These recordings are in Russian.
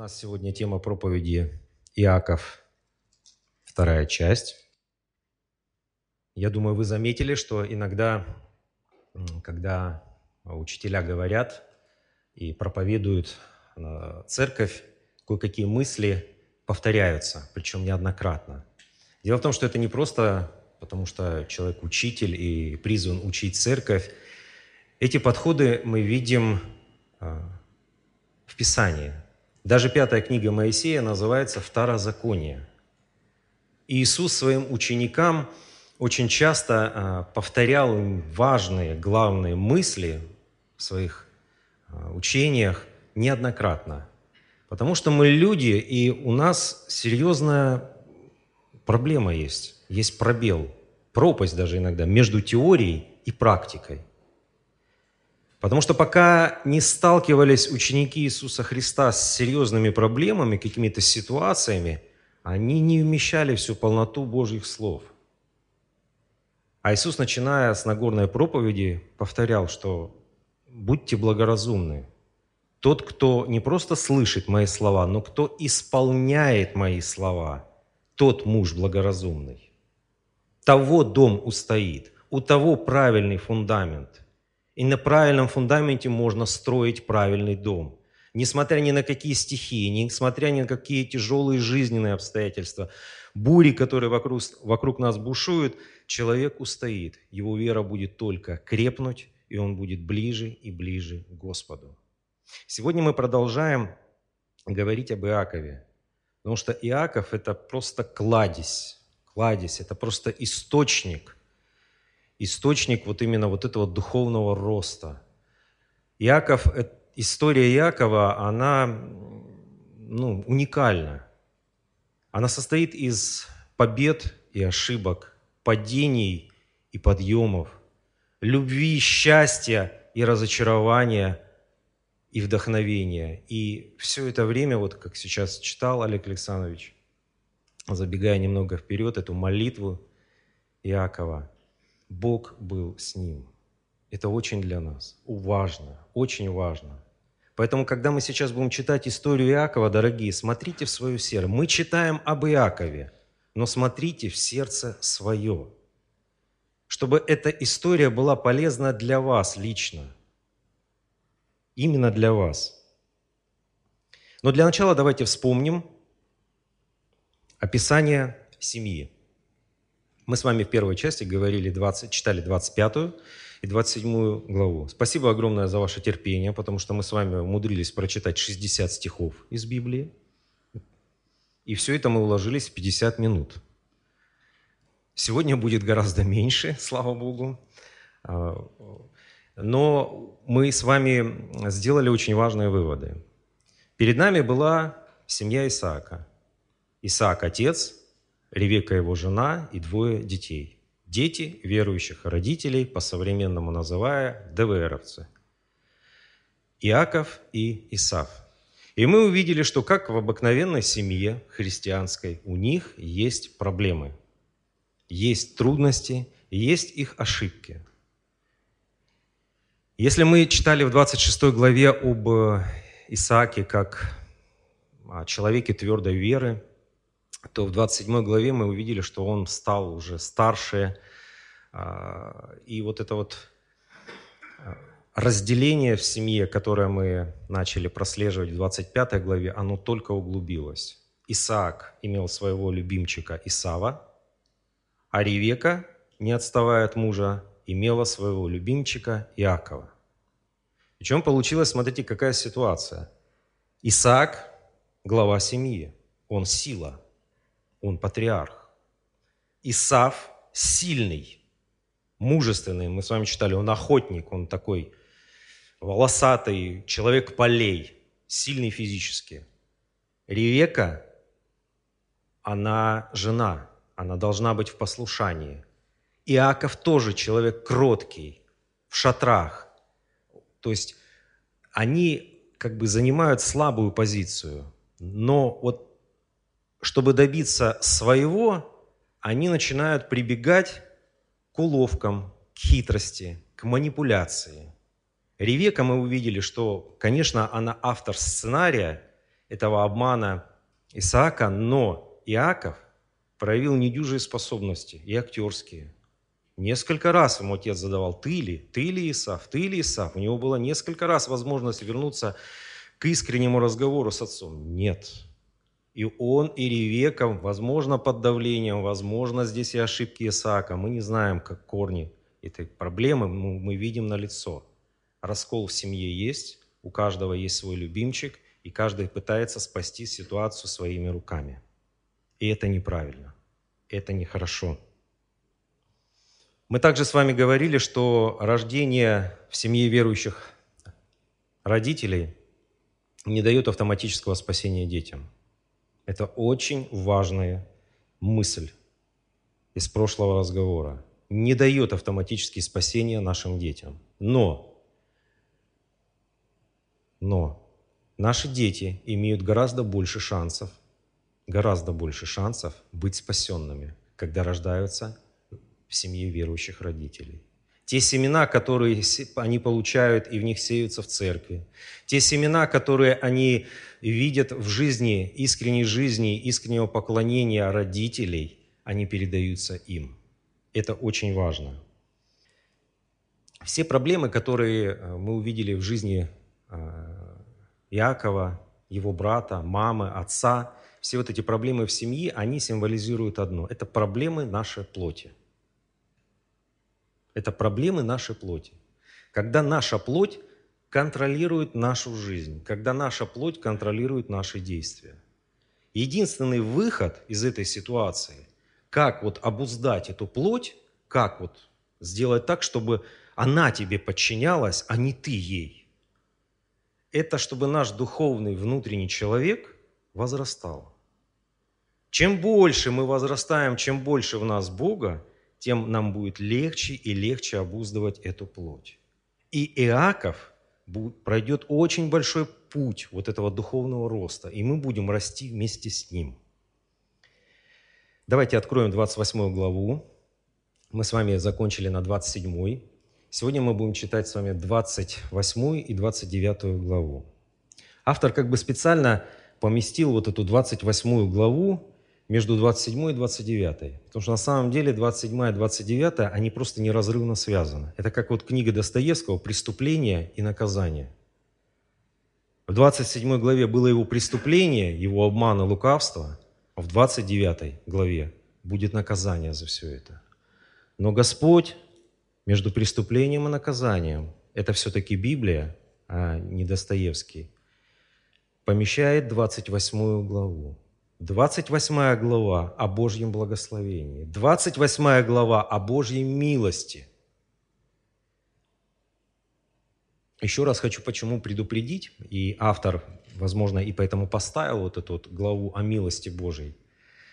нас сегодня тема проповеди Иаков, вторая часть. Я думаю, вы заметили, что иногда, когда учителя говорят и проповедуют церковь, кое-какие мысли повторяются, причем неоднократно. Дело в том, что это не просто потому, что человек учитель и призван учить церковь. Эти подходы мы видим а, в Писании – даже пятая книга Моисея называется «Второзаконие». И Иисус своим ученикам очень часто а, повторял им важные, главные мысли в своих а, учениях неоднократно. Потому что мы люди, и у нас серьезная проблема есть. Есть пробел, пропасть даже иногда между теорией и практикой. Потому что пока не сталкивались ученики Иисуса Христа с серьезными проблемами, какими-то ситуациями, они не вмещали всю полноту Божьих слов. А Иисус, начиная с Нагорной проповеди, повторял, что «будьте благоразумны». Тот, кто не просто слышит мои слова, но кто исполняет мои слова, тот муж благоразумный. Того дом устоит, у того правильный фундамент – и на правильном фундаменте можно строить правильный дом. Несмотря ни на какие стихии, несмотря ни на какие тяжелые жизненные обстоятельства, бури, которые вокруг, вокруг нас бушуют, человек устоит. Его вера будет только крепнуть, и он будет ближе и ближе к Господу. Сегодня мы продолжаем говорить об Иакове, потому что Иаков – это просто кладезь, кладезь, это просто источник – источник вот именно вот этого духовного роста. Иаков, э, история Иакова, она ну, уникальна. Она состоит из побед и ошибок, падений и подъемов, любви, счастья и разочарования и вдохновения. И все это время, вот как сейчас читал Олег Александрович, забегая немного вперед, эту молитву Иакова – Бог был с ним. Это очень для нас важно, очень важно. Поэтому, когда мы сейчас будем читать историю Иакова, дорогие, смотрите в свое сердце. Мы читаем об Иакове, но смотрите в сердце свое, чтобы эта история была полезна для вас лично. Именно для вас. Но для начала давайте вспомним описание семьи. Мы с вами в первой части говорили 20, читали 25 и 27 главу. Спасибо огромное за ваше терпение, потому что мы с вами умудрились прочитать 60 стихов из Библии. И все это мы уложились в 50 минут. Сегодня будет гораздо меньше, слава Богу. А, но мы с вами сделали очень важные выводы. Перед нами была семья Исаака. Исаак – отец, Ревека его жена и двое детей. Дети верующих родителей, по-современному называя ДВРовцы. Иаков и Исав. И мы увидели, что как в обыкновенной семье христианской, у них есть проблемы, есть трудности, есть их ошибки. Если мы читали в 26 главе об Исааке как о человеке твердой веры, то в 27 главе мы увидели, что он стал уже старше, а, и вот это вот а, разделение в семье, которое мы начали прослеживать в 25 главе, оно только углубилось. Исаак имел своего любимчика Исава, а Ревека, не отставая от мужа, имела своего любимчика Иакова. Причем получилось, смотрите, какая ситуация. Исаак – глава семьи, он сила – он патриарх. Исав сильный, мужественный. Мы с вами читали, он охотник, он такой волосатый, человек полей, сильный физически. Ревека, она жена, она должна быть в послушании. Иаков тоже человек кроткий, в шатрах. То есть они как бы занимают слабую позицию. Но вот чтобы добиться своего, они начинают прибегать к уловкам, к хитрости, к манипуляции. Ревека мы увидели, что, конечно, она автор сценария, этого обмана Исаака, но Иаков проявил недюжие способности и актерские. Несколько раз ему отец задавал, ты ли, ты ли Исав, ты ли Исав. У него было несколько раз возможность вернуться к искреннему разговору с отцом. Нет. И он, и Ревека, возможно, под давлением, возможно, здесь и ошибки Исаака. Мы не знаем, как корни этой проблемы мы, мы видим на лицо. Раскол в семье есть, у каждого есть свой любимчик, и каждый пытается спасти ситуацию своими руками. И это неправильно, это нехорошо. Мы также с вами говорили, что рождение в семье верующих родителей не дает автоматического спасения детям. Это очень важная мысль из прошлого разговора. Не дает автоматически спасения нашим детям. Но, но наши дети имеют гораздо больше шансов, гораздо больше шансов быть спасенными, когда рождаются в семье верующих родителей. Те семена, которые они получают и в них сеются в церкви. Те семена, которые они видят в жизни, искренней жизни, искреннего поклонения родителей, они передаются им. Это очень важно. Все проблемы, которые э, мы увидели в жизни э, Иакова, его брата, мамы, отца, все вот эти проблемы в семье, они символизируют одно. Это проблемы нашей плоти. Это проблемы нашей плоти. Когда наша плоть контролирует нашу жизнь, когда наша плоть контролирует наши действия. Единственный выход из этой ситуации, как вот обуздать эту плоть, как вот сделать так, чтобы она тебе подчинялась, а не ты ей. Это чтобы наш духовный внутренний человек возрастал. Чем больше мы возрастаем, чем больше в нас Бога, тем нам будет легче и легче обуздывать эту плоть. И Иаков пройдет очень большой путь вот этого духовного роста, и мы будем расти вместе с ним. Давайте откроем 28 главу. Мы с вами закончили на 27. Сегодня мы будем читать с вами 28 и 29 главу. Автор как бы специально поместил вот эту 28 главу между 27 и 29. Потому что на самом деле 27 и 29, они просто неразрывно связаны. Это как вот книга Достоевского «Преступление и наказание». В 27 главе было его преступление, его обман и лукавство, а в 29 главе будет наказание за все это. Но Господь между преступлением и наказанием, это все-таки Библия, а не Достоевский, помещает 28 главу. 28 глава о Божьем благословении, 28 глава о Божьей милости. Еще раз хочу почему предупредить, и автор, возможно, и поэтому поставил вот эту вот главу о милости Божьей,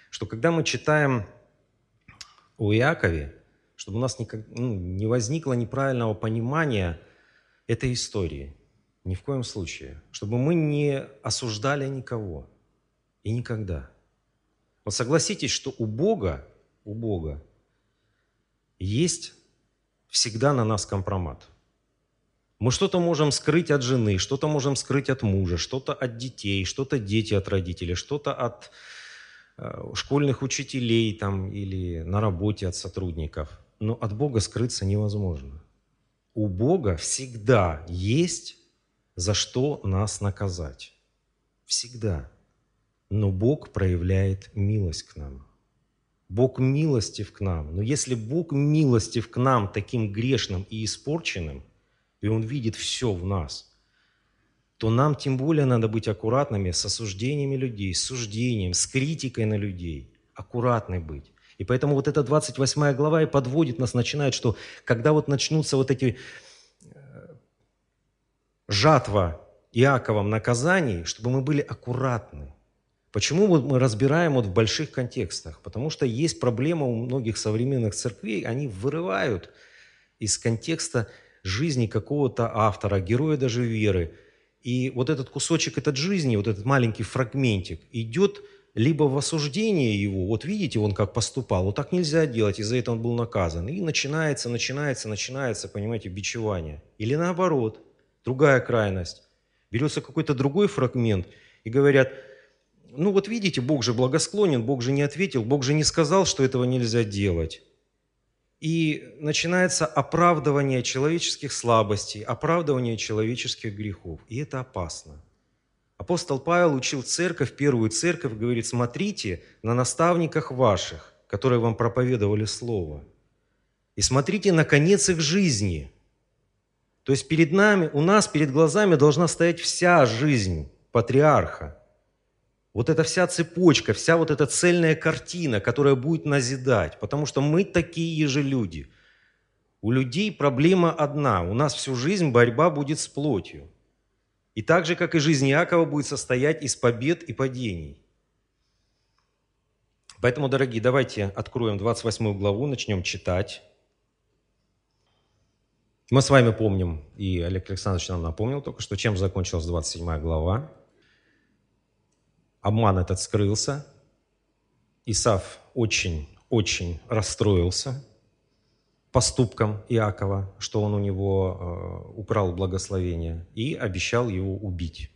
что когда мы читаем о Иакове, чтобы у нас ну, не возникло неправильного понимания этой истории, ни в коем случае, чтобы мы не осуждали никого – и никогда. Вот согласитесь, что у Бога, у Бога есть всегда на нас компромат. Мы что-то можем скрыть от жены, что-то можем скрыть от мужа, что-то от детей, что-то дети от родителей, что-то от э, школьных учителей там, или на работе от сотрудников. Но от Бога скрыться невозможно. У Бога всегда есть за что нас наказать. Всегда. Но Бог проявляет милость к нам. Бог милостив к нам. Но если Бог милостив к нам таким грешным и испорченным, и Он видит все в нас, то нам тем более надо быть аккуратными с осуждениями людей, с суждением, с критикой на людей. Аккуратны быть. И поэтому вот эта 28 глава и подводит нас, начинает, что когда вот начнутся вот эти э, жатва Иаковом наказаний, чтобы мы были аккуратны, Почему мы разбираем вот в больших контекстах? Потому что есть проблема у многих современных церквей, они вырывают из контекста жизни какого-то автора, героя даже веры. И вот этот кусочек этот жизни, вот этот маленький фрагментик идет либо в осуждение его, вот видите, он как поступал, вот так нельзя делать, из-за этого он был наказан. И начинается, начинается, начинается, понимаете, бичевание. Или наоборот, другая крайность. Берется какой-то другой фрагмент – и говорят, ну вот видите, Бог же благосклонен, Бог же не ответил, Бог же не сказал, что этого нельзя делать. И начинается оправдывание человеческих слабостей, оправдывание человеческих грехов. И это опасно. Апостол Павел учил церковь, первую церковь, говорит, смотрите на наставниках ваших, которые вам проповедовали Слово. И смотрите на конец их жизни. То есть перед нами, у нас перед глазами должна стоять вся жизнь патриарха. Вот эта вся цепочка, вся вот эта цельная картина, которая будет назидать. Потому что мы такие же люди. У людей проблема одна. У нас всю жизнь борьба будет с плотью. И так же, как и жизнь Иакова, будет состоять из побед и падений. Поэтому, дорогие, давайте откроем 28 главу, начнем читать. Мы с вами помним, и Олег Александрович нам напомнил только что, чем закончилась 27 глава обман этот скрылся. Исав очень-очень расстроился поступком Иакова, что он у него э, украл благословение, и обещал его убить.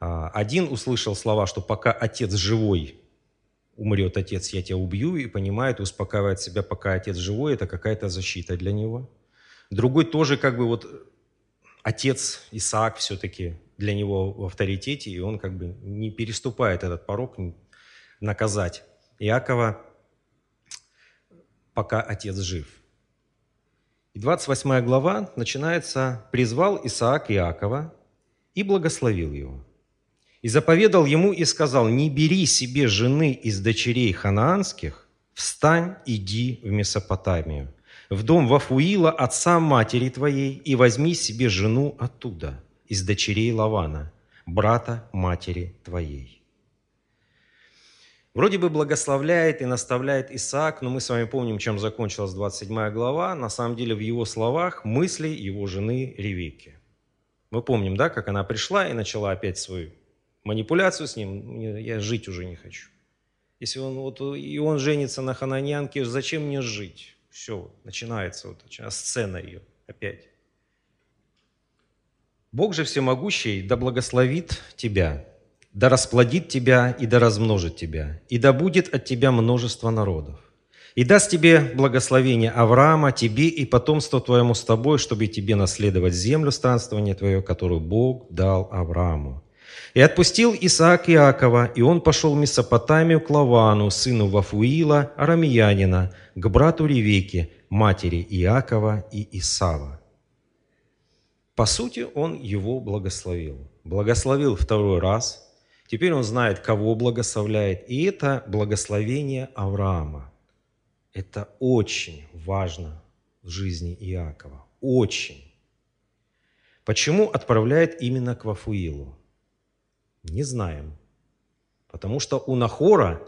А, один услышал слова, что пока отец живой, умрет отец, я тебя убью, и понимает, успокаивает себя, пока отец живой, это какая-то защита для него. Другой тоже как бы вот отец Исаак все-таки для него в авторитете, и он как бы не переступает этот порог наказать Иакова, пока отец жив. И 28 глава начинается «Призвал Исаак Иакова и благословил его. И заповедал ему и сказал, не бери себе жены из дочерей ханаанских, встань, иди в Месопотамию, в дом Вафуила, отца матери твоей, и возьми себе жену оттуда» из дочерей Лавана, брата матери твоей. Вроде бы благословляет и наставляет Исаак, но мы с вами помним, чем закончилась 27 глава. На самом деле в его словах мысли его жены Ревекки. Мы помним, да, как она пришла и начала опять свою манипуляцию с ним. Я жить уже не хочу. Если он, вот, и он женится на хананянке, зачем мне жить? Все, начинается вот сцена ее опять. Бог же всемогущий да благословит тебя, да расплодит тебя и да размножит тебя, и да будет от тебя множество народов. И даст тебе благословение Авраама, тебе и потомство твоему с тобой, чтобы тебе наследовать землю странствования твое, которую Бог дал Аврааму. И отпустил Исаак Иакова, и он пошел в Месопотамию к Лавану, сыну Вафуила, арамиянина, к брату Ревеке, матери Иакова и Исава. По сути, он его благословил. Благословил второй раз. Теперь он знает, кого благословляет. И это благословение Авраама. Это очень важно в жизни Иакова. Очень. Почему отправляет именно к Вафуилу? Не знаем. Потому что у Нахора,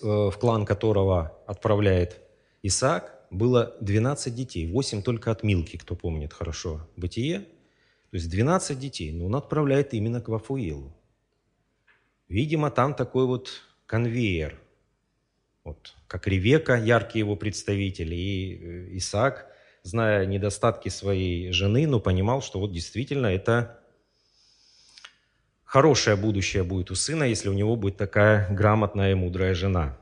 в клан которого отправляет Исаак, было 12 детей, 8 только от Милки, кто помнит хорошо бытие. То есть 12 детей, но он отправляет именно к Вафуилу. Видимо, там такой вот конвейер. Вот, как Ревека, яркий его представитель, и э, Исаак, зная недостатки своей жены, но понимал, что вот действительно это хорошее будущее будет у сына, если у него будет такая грамотная и мудрая жена –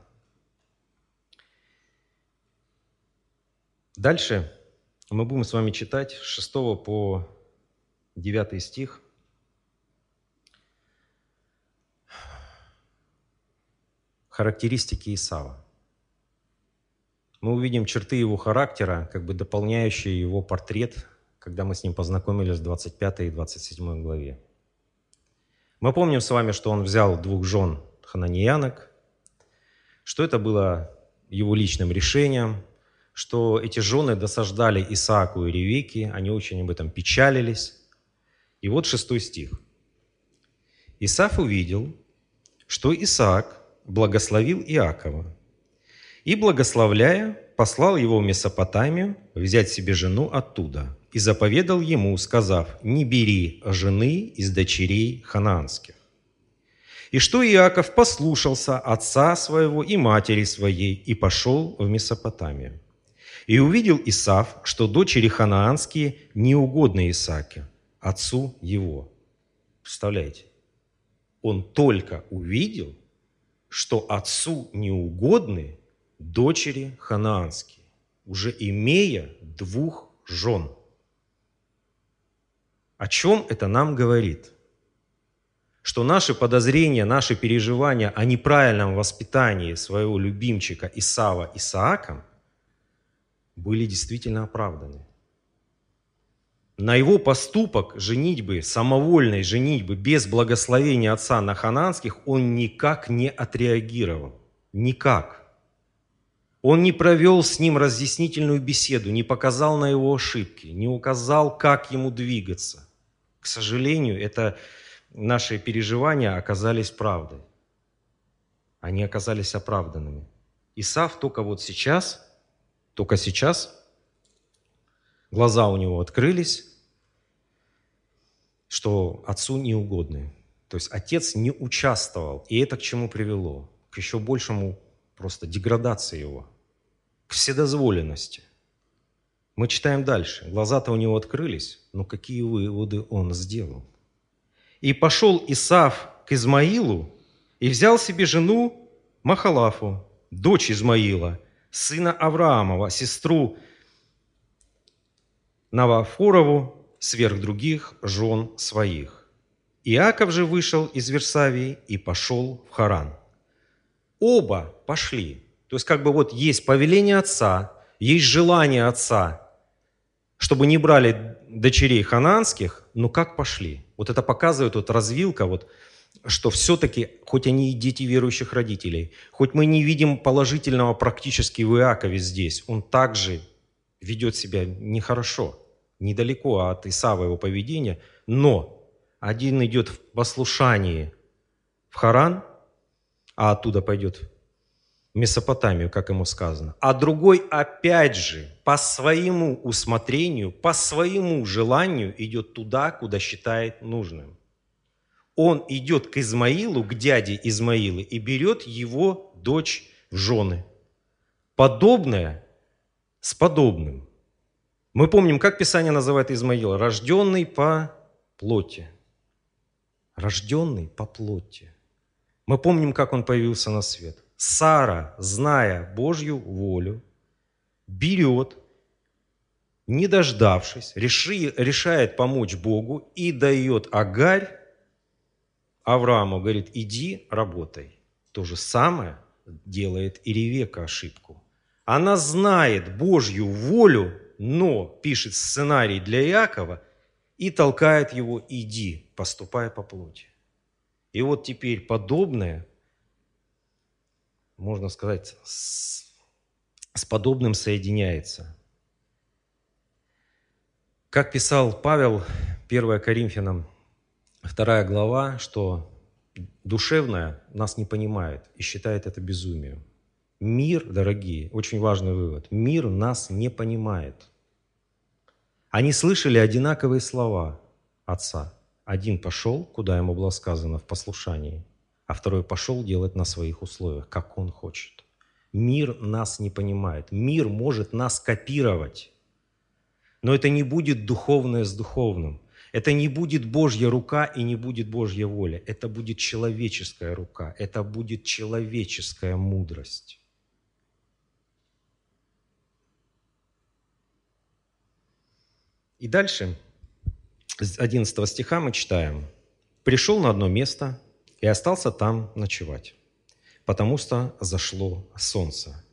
Дальше мы будем с вами читать с 6 по 9 стих. Характеристики Исава. Мы увидим черты его характера, как бы дополняющие его портрет, когда мы с ним познакомились в 25 и 27 главе. Мы помним с вами, что он взял двух жен хананеянок, что это было его личным решением, что эти жены досаждали Исааку и Ревеке, они очень об этом печалились. И вот шестой стих. Исаф увидел, что Исаак благословил Иакова, и, благословляя, послал его в Месопотамию взять себе жену оттуда, и заповедал ему, сказав, «Не бери жены из дочерей ханаанских». И что Иаков послушался отца своего и матери своей и пошел в Месопотамию. И увидел Исав, что дочери ханаанские неугодны Исааке, отцу его. Представляете? Он только увидел, что отцу неугодны дочери ханаанские, уже имея двух жен. О чем это нам говорит? Что наши подозрения, наши переживания о неправильном воспитании своего любимчика Исава Исааком были действительно оправданы. На его поступок женитьбы, самовольной женитьбы, без благословения отца на хананских, он никак не отреагировал. Никак. Он не провел с ним разъяснительную беседу, не показал на его ошибки, не указал, как ему двигаться. К сожалению, это наши переживания оказались правдой. Они оказались оправданными. Исав только вот сейчас, только сейчас глаза у него открылись, что отцу неугодны. То есть отец не участвовал, и это к чему привело? К еще большему просто деградации его, к вседозволенности. Мы читаем дальше. Глаза-то у него открылись, но какие выводы он сделал? «И пошел Исав к Измаилу и взял себе жену Махалафу, дочь Измаила, сына Авраамова, сестру Навафорову, сверх других жен своих. Иаков же вышел из Версавии и пошел в Харан. Оба пошли. То есть как бы вот есть повеление отца, есть желание отца, чтобы не брали дочерей хананских, но как пошли? Вот это показывает вот развилка, вот, что все-таки, хоть они и дети верующих родителей, хоть мы не видим положительного практически в Иакове здесь, он также ведет себя нехорошо, недалеко от Исава его поведения, но один идет в послушании в Харан, а оттуда пойдет Месопотамию, как ему сказано. А другой, опять же, по своему усмотрению, по своему желанию идет туда, куда считает нужным. Он идет к Измаилу, к дяде Измаилы, и берет его дочь в жены. Подобное с подобным. Мы помним, как Писание называет Измаила. Рожденный по плоти. Рожденный по плоти. Мы помним, как он появился на свет – Сара, зная Божью волю, берет, не дождавшись, реши, решает помочь Богу и дает Агарь Аврааму, говорит, иди работай. То же самое делает и Ревека ошибку. Она знает Божью волю, но пишет сценарий для Иакова и толкает его «иди, поступай по плоти». И вот теперь подобное можно сказать, с, с подобным соединяется. Как писал Павел, 1 Коринфянам, 2 глава, что душевное нас не понимает и считает это безумием. Мир, дорогие, очень важный вывод, мир нас не понимает. Они слышали одинаковые слова Отца. Один пошел, куда ему было сказано в послушании, а второй пошел делать на своих условиях, как он хочет. Мир нас не понимает. Мир может нас копировать. Но это не будет духовное с духовным. Это не будет Божья рука и не будет Божья воля. Это будет человеческая рука. Это будет человеческая мудрость. И дальше, с 11 стиха мы читаем. «Пришел на одно место, и остался там ночевать, потому что зашло солнце.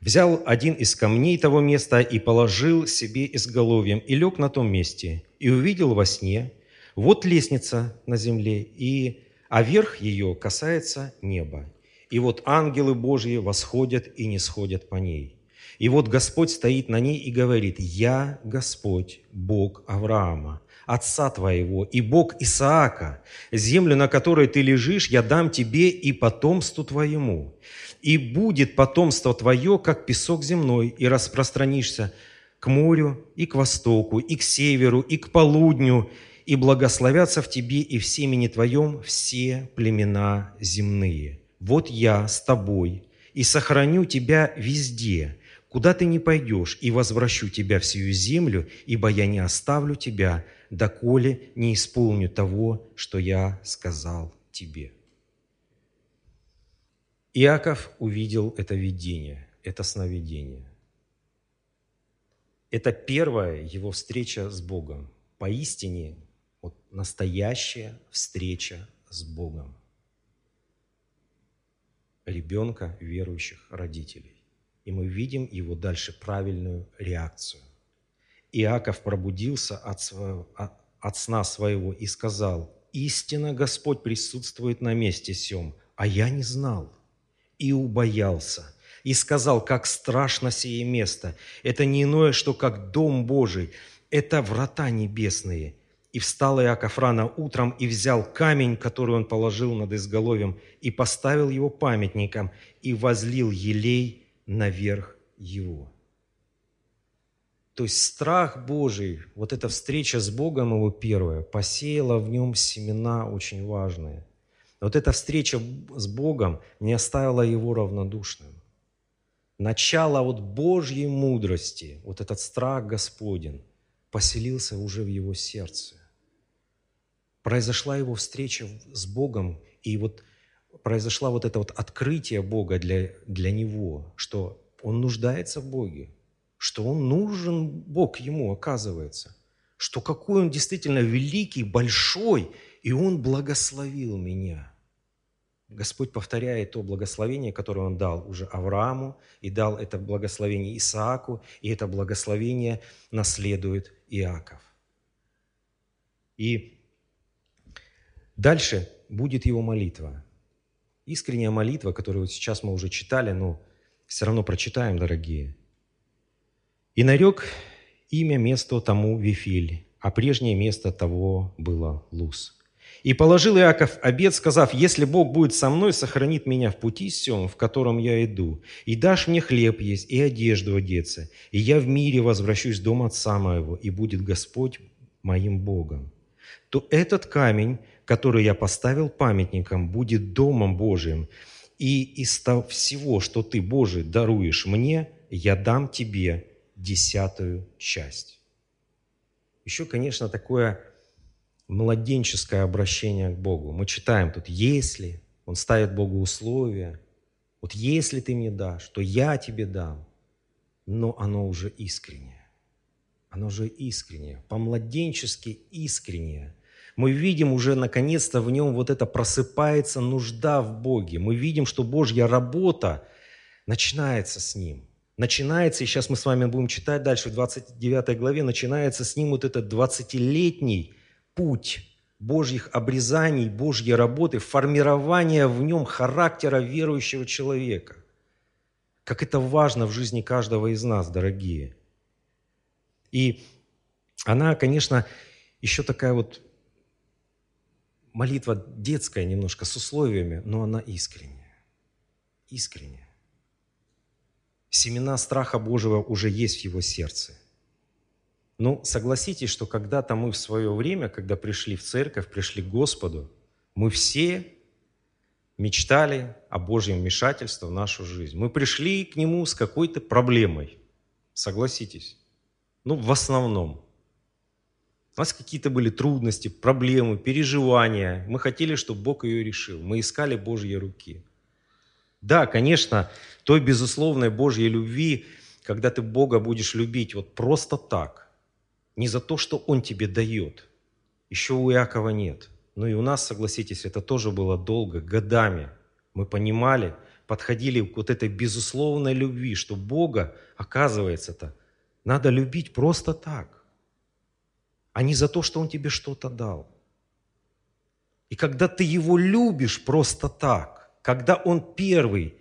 Взял один из камней того места и положил себе изголовьем, и лег на том месте, и увидел во сне, вот лестница на земле, и, а верх ее касается неба. И вот ангелы Божьи восходят и не сходят по ней. И вот Господь стоит на ней и говорит, «Я Господь, Бог Авраама, отца твоего, и Бог Исаака, землю, на которой ты лежишь, я дам тебе и потомству твоему. И будет потомство твое, как песок земной, и распространишься к морю, и к востоку, и к северу, и к полудню, и благословятся в тебе и в семени твоем все племена земные. Вот я с тобой, и сохраню тебя везде, куда ты не пойдешь, и возвращу тебя в сию землю, ибо я не оставлю тебя доколе не исполню того, что я сказал тебе». Иаков увидел это видение, это сновидение. Это первая его встреча с Богом. Поистине, вот настоящая встреча с Богом. Ребенка верующих родителей. И мы видим его дальше правильную реакцию. Иаков пробудился от, своего, от сна своего и сказал, «Истинно Господь присутствует на месте сем, а я не знал» и убоялся, и сказал, как страшно сие место. Это не иное, что как дом Божий, это врата небесные. И встал Иаков рано утром и взял камень, который он положил над изголовьем, и поставил его памятником, и возлил елей наверх его. То есть страх Божий, вот эта встреча с Богом его первая, посеяла в нем семена очень важные – вот эта встреча с Богом не оставила его равнодушным. Начало вот Божьей мудрости, вот этот страх Господень, поселился уже в его сердце. Произошла его встреча с Богом, и вот произошла вот это вот открытие Бога для, для него, что он нуждается в Боге, что он нужен Бог ему, оказывается, что какой он действительно великий, большой, и он благословил меня – Господь повторяет то благословение, которое Он дал уже Аврааму, и дал это благословение Исааку, и это благословение наследует Иаков. И дальше будет его молитва. Искренняя молитва, которую сейчас мы уже читали, но все равно прочитаем, дорогие. «И нарек имя месту тому Вифиль, а прежнее место того было Луз». И положил Иаков обед, сказав, «Если Бог будет со мной, сохранит меня в пути сем, в котором я иду, и дашь мне хлеб есть и одежду одеться, и я в мире возвращусь в дом отца моего, и будет Господь моим Богом, то этот камень, который я поставил памятником, будет домом Божиим, и из того всего, что ты, Божий, даруешь мне, я дам тебе десятую часть». Еще, конечно, такое младенческое обращение к Богу. Мы читаем тут «если», он ставит Богу условия. Вот если ты мне дашь, то я тебе дам. Но оно уже искреннее. Оно уже искреннее, по-младенчески искреннее. Мы видим уже наконец-то в нем вот это просыпается нужда в Боге. Мы видим, что Божья работа начинается с ним. Начинается, и сейчас мы с вами будем читать дальше, в 29 главе, начинается с ним вот этот 20-летний путь Божьих обрезаний, Божьей работы, формирования в нем характера верующего человека. Как это важно в жизни каждого из нас, дорогие. И она, конечно, еще такая вот молитва детская немножко, с условиями, но она искренняя. Искренняя. Семена страха Божьего уже есть в его сердце. Ну, согласитесь, что когда-то мы в свое время, когда пришли в церковь, пришли к Господу, мы все мечтали о Божьем вмешательстве в нашу жизнь. Мы пришли к Нему с какой-то проблемой. Согласитесь? Ну, в основном. У нас какие-то были трудности, проблемы, переживания. Мы хотели, чтобы Бог ее решил. Мы искали Божьи руки. Да, конечно, той безусловной Божьей любви, когда ты Бога будешь любить вот просто так, не за то, что Он тебе дает. Еще у Иакова нет. Но и у нас, согласитесь, это тоже было долго, годами. Мы понимали, подходили к вот этой безусловной любви, что Бога, оказывается-то, надо любить просто так, а не за то, что Он тебе что-то дал. И когда ты Его любишь просто так, когда Он первый,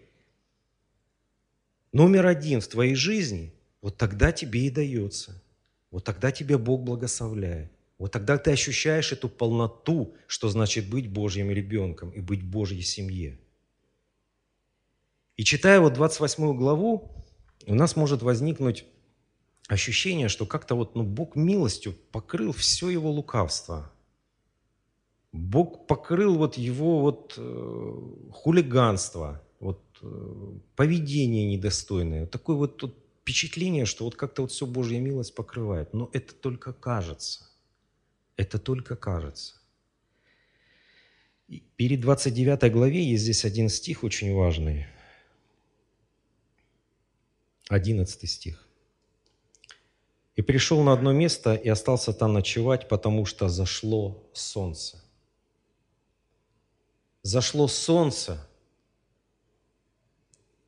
номер один в твоей жизни, вот тогда тебе и дается – вот тогда тебе Бог благословляет. Вот тогда ты ощущаешь эту полноту, что значит быть Божьим ребенком и быть Божьей семье. И читая вот 28 главу, у нас может возникнуть ощущение, что как-то вот ну, Бог милостью покрыл все его лукавство. Бог покрыл вот его вот э, хулиганство, вот э, поведение недостойное, такой вот тут впечатление, что вот как-то вот все Божья милость покрывает. Но это только кажется. Это только кажется. И перед 29 главе есть здесь один стих очень важный. 11 стих. «И пришел на одно место и остался там ночевать, потому что зашло солнце». Зашло солнце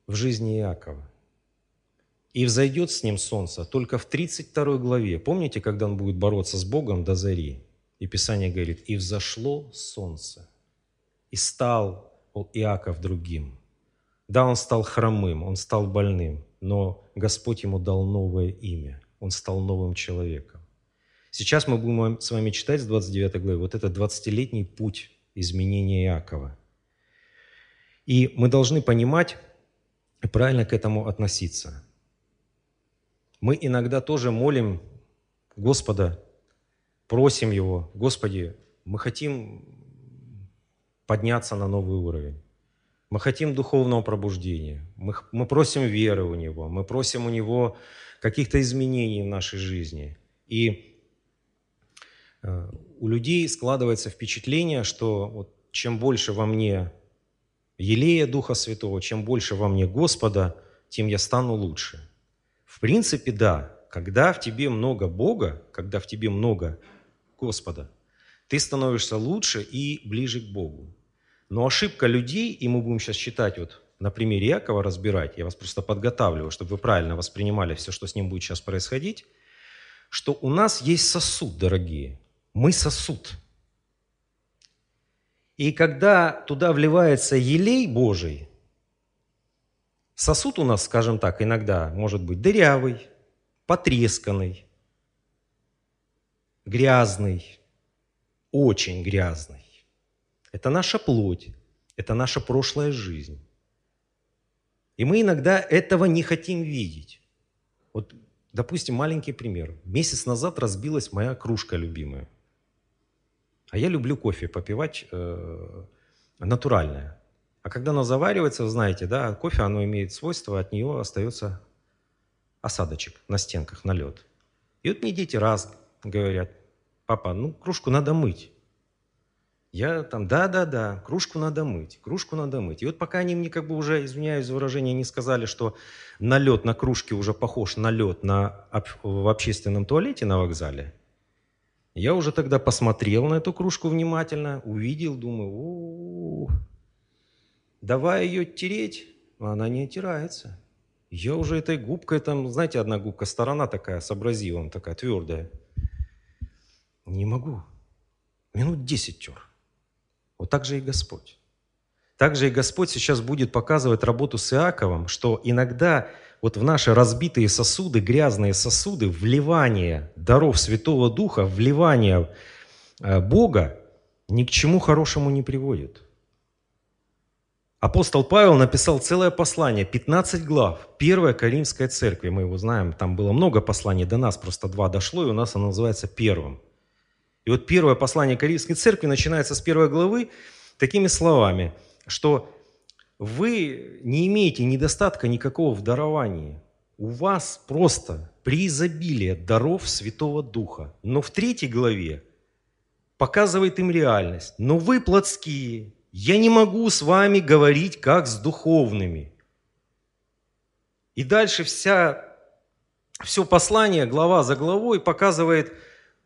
в жизни Иакова. И взойдет с ним солнце только в 32 главе. Помните, когда он будет бороться с Богом до зари? И Писание говорит, «И взошло солнце, и стал Иаков другим». Да, он стал хромым, он стал больным, но Господь ему дал новое имя. Он стал новым человеком. Сейчас мы будем с вами читать с 29 главы вот этот 20-летний путь изменения Иакова. И мы должны понимать и правильно к этому относиться. Мы иногда тоже молим Господа, просим Его, Господи, мы хотим подняться на новый уровень. Мы хотим духовного пробуждения. Мы, мы просим веры у Него. Мы просим у Него каких-то изменений в нашей жизни. И э, у людей складывается впечатление, что вот чем больше во мне елея Духа Святого, чем больше во мне Господа, тем я стану лучше. В принципе, да, когда в тебе много Бога, когда в тебе много Господа, ты становишься лучше и ближе к Богу. Но ошибка людей, и мы будем сейчас читать вот на примере Якова разбирать, я вас просто подготавливаю, чтобы вы правильно воспринимали все, что с ним будет сейчас происходить, что у нас есть сосуд, дорогие. Мы сосуд. И когда туда вливается елей Божий, Сосуд у нас, скажем так, иногда может быть дырявый, потресканный, грязный, очень грязный. Это наша плоть, это наша прошлая жизнь. И мы иногда этого не хотим видеть. Вот, допустим, маленький пример. Месяц назад разбилась моя кружка любимая. А я люблю кофе попивать э, натуральное. А когда оно заваривается, вы знаете, да, кофе, оно имеет свойство, от нее остается осадочек на стенках, налет. И вот мне дети раз говорят, папа, ну кружку надо мыть. Я там, да-да-да, кружку надо мыть, кружку надо мыть. И вот пока они мне как бы уже, извиняюсь за выражение, не сказали, что налет на кружке уже похож на лед на, в общественном туалете на вокзале, я уже тогда посмотрел на эту кружку внимательно, увидел, думаю, о, -о, -о давай ее тереть, она не оттирается. Я уже этой губкой, там, знаете, одна губка, сторона такая, с абразивом такая, твердая. Не могу. Минут десять тер. Вот так же и Господь. Так же и Господь сейчас будет показывать работу с Иаковом, что иногда вот в наши разбитые сосуды, грязные сосуды, вливание даров Святого Духа, вливание э, Бога ни к чему хорошему не приводит. Апостол Павел написал целое послание, 15 глав, первая Каримская церкви, мы его знаем, там было много посланий, до нас просто два дошло, и у нас оно называется первым. И вот первое послание Каримской церкви начинается с первой главы такими словами, что вы не имеете недостатка никакого в даровании. У вас просто преизобилие даров Святого Духа. Но в третьей главе показывает им реальность. Но вы плотские, я не могу с вами говорить, как с духовными. И дальше вся, все послание, глава за главой, показывает,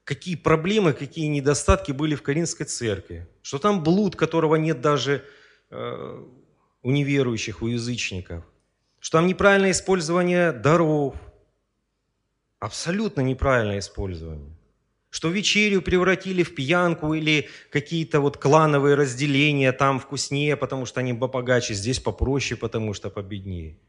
какие проблемы, какие недостатки были в Каринской церкви. Что там блуд, которого нет даже э, у неверующих, у язычников. Что там неправильное использование даров. Абсолютно неправильное использование что вечерю превратили в пьянку или какие-то вот клановые разделения, там вкуснее, потому что они побогаче, здесь попроще, потому что победнее.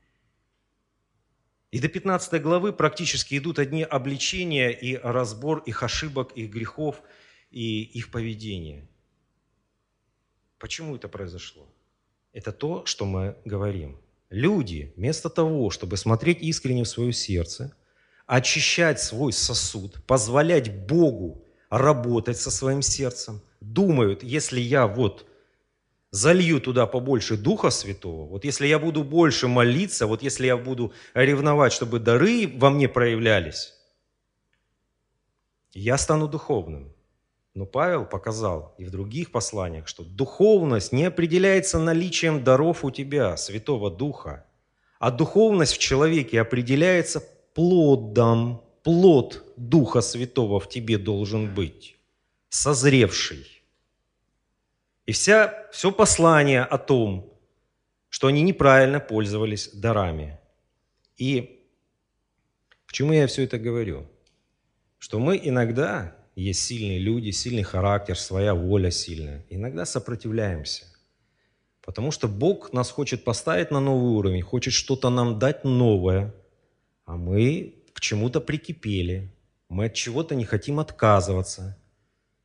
И до 15 главы практически идут одни обличения и разбор их ошибок, их грехов и их поведения. Почему это произошло? Это то, что мы говорим. Люди, вместо того, чтобы смотреть искренне в свое сердце – очищать свой сосуд, позволять Богу работать со своим сердцем. Думают, если я вот залью туда побольше Духа Святого, вот если я буду больше молиться, вот если я буду ревновать, чтобы дары во мне проявлялись, я стану духовным. Но Павел показал и в других посланиях, что духовность не определяется наличием даров у тебя, Святого Духа, а духовность в человеке определяется плодом. Плод Духа Святого в тебе должен быть, созревший. И вся, все послание о том, что они неправильно пользовались дарами. И почему я все это говорю? Что мы иногда есть сильные люди, сильный характер, своя воля сильная. Иногда сопротивляемся. Потому что Бог нас хочет поставить на новый уровень, хочет что-то нам дать новое, а мы к чему-то прикипели, мы от чего-то не хотим отказываться,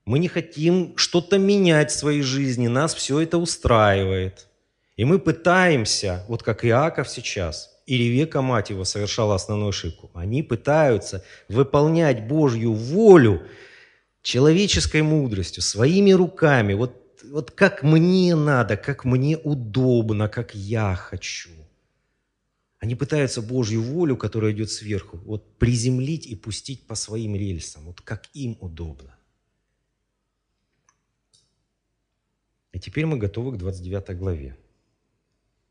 мы не хотим что-то менять в своей жизни, нас все это устраивает. И мы пытаемся, вот как Иаков сейчас, и Ревека, мать его, совершала основную ошибку. Они пытаются выполнять Божью волю человеческой мудростью, своими руками, вот, вот как мне надо, как мне удобно, как я хочу. Они пытаются Божью волю, которая идет сверху, вот приземлить и пустить по своим рельсам, вот как им удобно. И теперь мы готовы к 29 главе.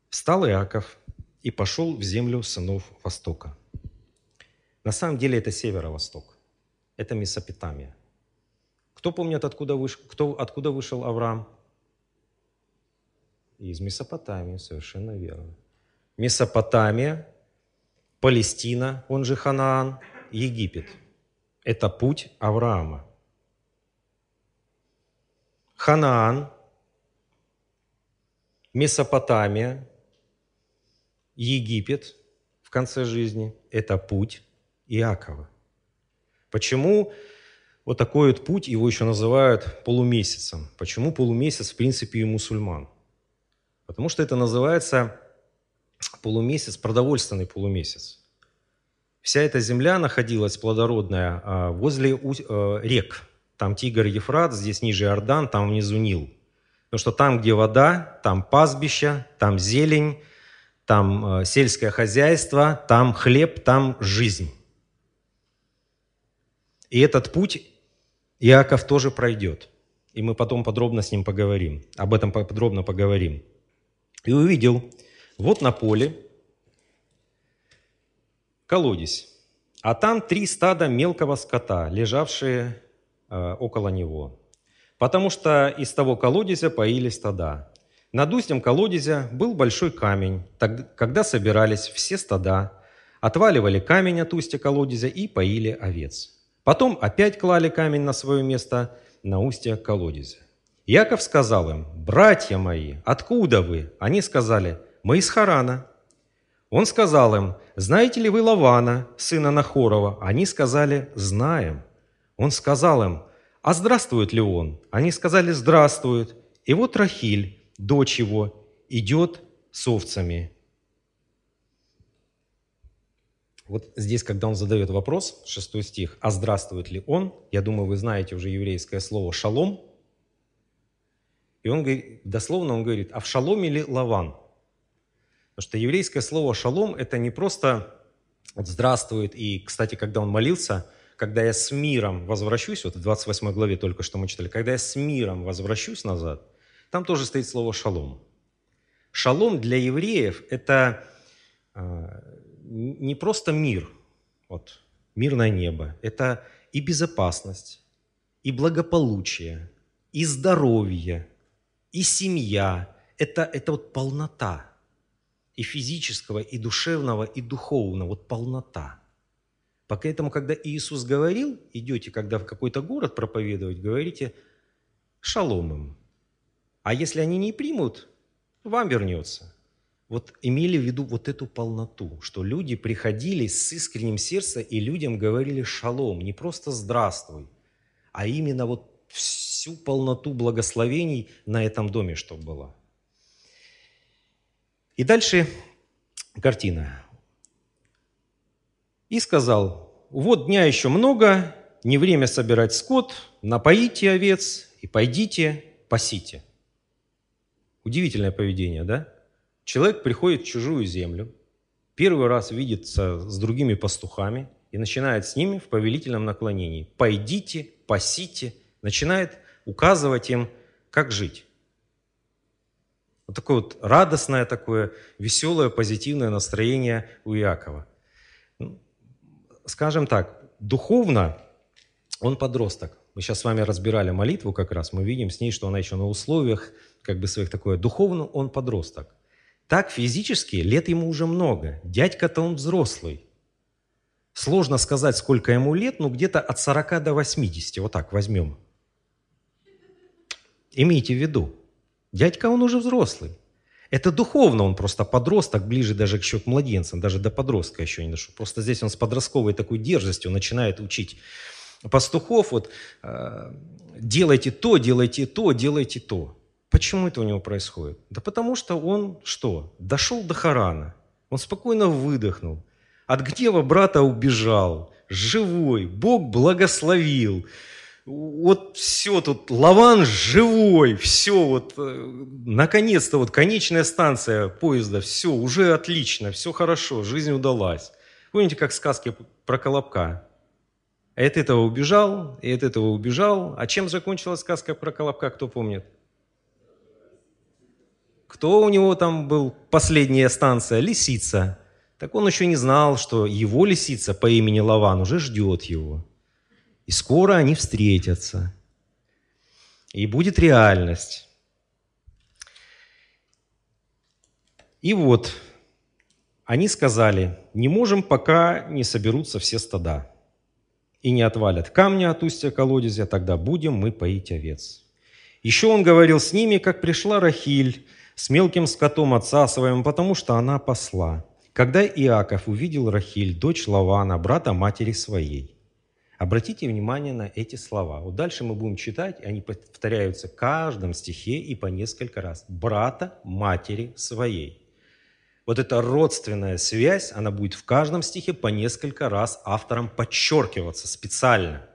«Встал Иаков и пошел в землю сынов Востока». На самом деле это северо-восток, это Месопотамия – кто помнит, откуда вышел, кто, откуда вышел Авраам? Из Месопотамии, совершенно верно. Месопотамия, Палестина, он же Ханаан, Египет. Это путь Авраама. Ханаан, Месопотамия, Египет в конце жизни – это путь Иакова. Почему вот такой вот путь, его еще называют полумесяцем. Почему полумесяц, в принципе, и мусульман? Потому что это называется полумесяц, продовольственный полумесяц. Вся эта земля находилась плодородная а, возле э, рек. Там Тигр, Ефрат, здесь ниже Иордан, там внизу Нил. Потому что там, где вода, там пастбища, там зелень, там э, сельское хозяйство, там хлеб, там жизнь. И этот путь Иаков тоже пройдет. И мы потом подробно с ним поговорим. Об этом подробно поговорим. И увидел, вот на поле колодец, а там три стада мелкого скота, лежавшие э, около него. Потому что из того колодезя поили стада. Над устьем колодезя был большой камень. Когда собирались все стада, отваливали камень от устья колодезя и поили овец. Потом опять клали камень на свое место на устье колодезя. Яков сказал им, «Братья мои, откуда вы?» Они сказали, «Мы из Харана». Он сказал им, «Знаете ли вы Лавана, сына Нахорова?» Они сказали, «Знаем». Он сказал им, «А здравствует ли он?» Они сказали, «Здравствует». И вот Рахиль, дочь его, идет с овцами. Вот здесь, когда он задает вопрос, шестой стих, «А здравствует ли он?» Я думаю, вы знаете уже еврейское слово «шалом». И он говорит, дословно он говорит, «А в шаломе ли лаван?» Потому что еврейское слово «шалом» – это не просто вот «здравствует». И, кстати, когда он молился, «когда я с миром возвращусь», вот в 28 главе только что мы читали, «когда я с миром возвращусь назад», там тоже стоит слово «шалом». Шалом для евреев – это а, не просто мир, вот, мирное небо, это и безопасность, и благополучие, и здоровье, и семья. Это, это вот полнота и физического, и душевного, и духовного, вот полнота. Поэтому, когда Иисус говорил, идете, когда в какой-то город проповедовать, говорите шалом им. А если они не примут, вам вернется вот имели в виду вот эту полноту, что люди приходили с искренним сердцем и людям говорили шалом, не просто здравствуй, а именно вот всю полноту благословений на этом доме, чтобы была. И дальше картина. И сказал, вот дня еще много, не время собирать скот, напоите овец и пойдите, пасите. Удивительное поведение, да? Человек приходит в чужую землю, первый раз видится с другими пастухами и начинает с ними в повелительном наклонении. «Пойдите, пасите, начинает указывать им, как жить. Вот такое вот радостное, такое веселое, позитивное настроение у Иакова. Ну, скажем так, духовно он подросток. Мы сейчас с вами разбирали молитву как раз, мы видим с ней, что она еще на условиях как бы своих такое. Духовно он подросток. Так физически лет ему уже много. Дядька-то он взрослый. Сложно сказать, сколько ему лет, но где-то от 40 до 80, вот так возьмем. Имейте в виду, дядька он уже взрослый. Это духовно, он просто подросток, ближе даже еще к младенцам, даже до подростка еще не дошел. Просто здесь он с подростковой такой дерзостью начинает учить пастухов, вот, э, делайте то, делайте то, делайте то. Почему это у него происходит? Да потому что он что? Дошел до Харана. Он спокойно выдохнул. От гнева брата убежал. Живой. Бог благословил. Вот все тут, Лаван живой, все вот, э, наконец-то вот конечная станция поезда, все, уже отлично, все хорошо, жизнь удалась. Помните, как сказки про Колобка? И от этого убежал, и от этого убежал. А чем закончилась сказка про Колобка, кто помнит? Кто у него там был последняя станция? Лисица. Так он еще не знал, что его лисица по имени Лаван уже ждет его. И скоро они встретятся. И будет реальность. И вот они сказали, не можем, пока не соберутся все стада и не отвалят камня от устья колодезя, тогда будем мы поить овец. Еще он говорил с ними, как пришла Рахиль с мелким скотом отца своим, потому что она посла. Когда Иаков увидел Рахиль, дочь Лавана, брата матери своей. Обратите внимание на эти слова. Вот дальше мы будем читать, они повторяются в каждом стихе и по несколько раз. Брата матери своей. Вот эта родственная связь, она будет в каждом стихе по несколько раз автором подчеркиваться специально.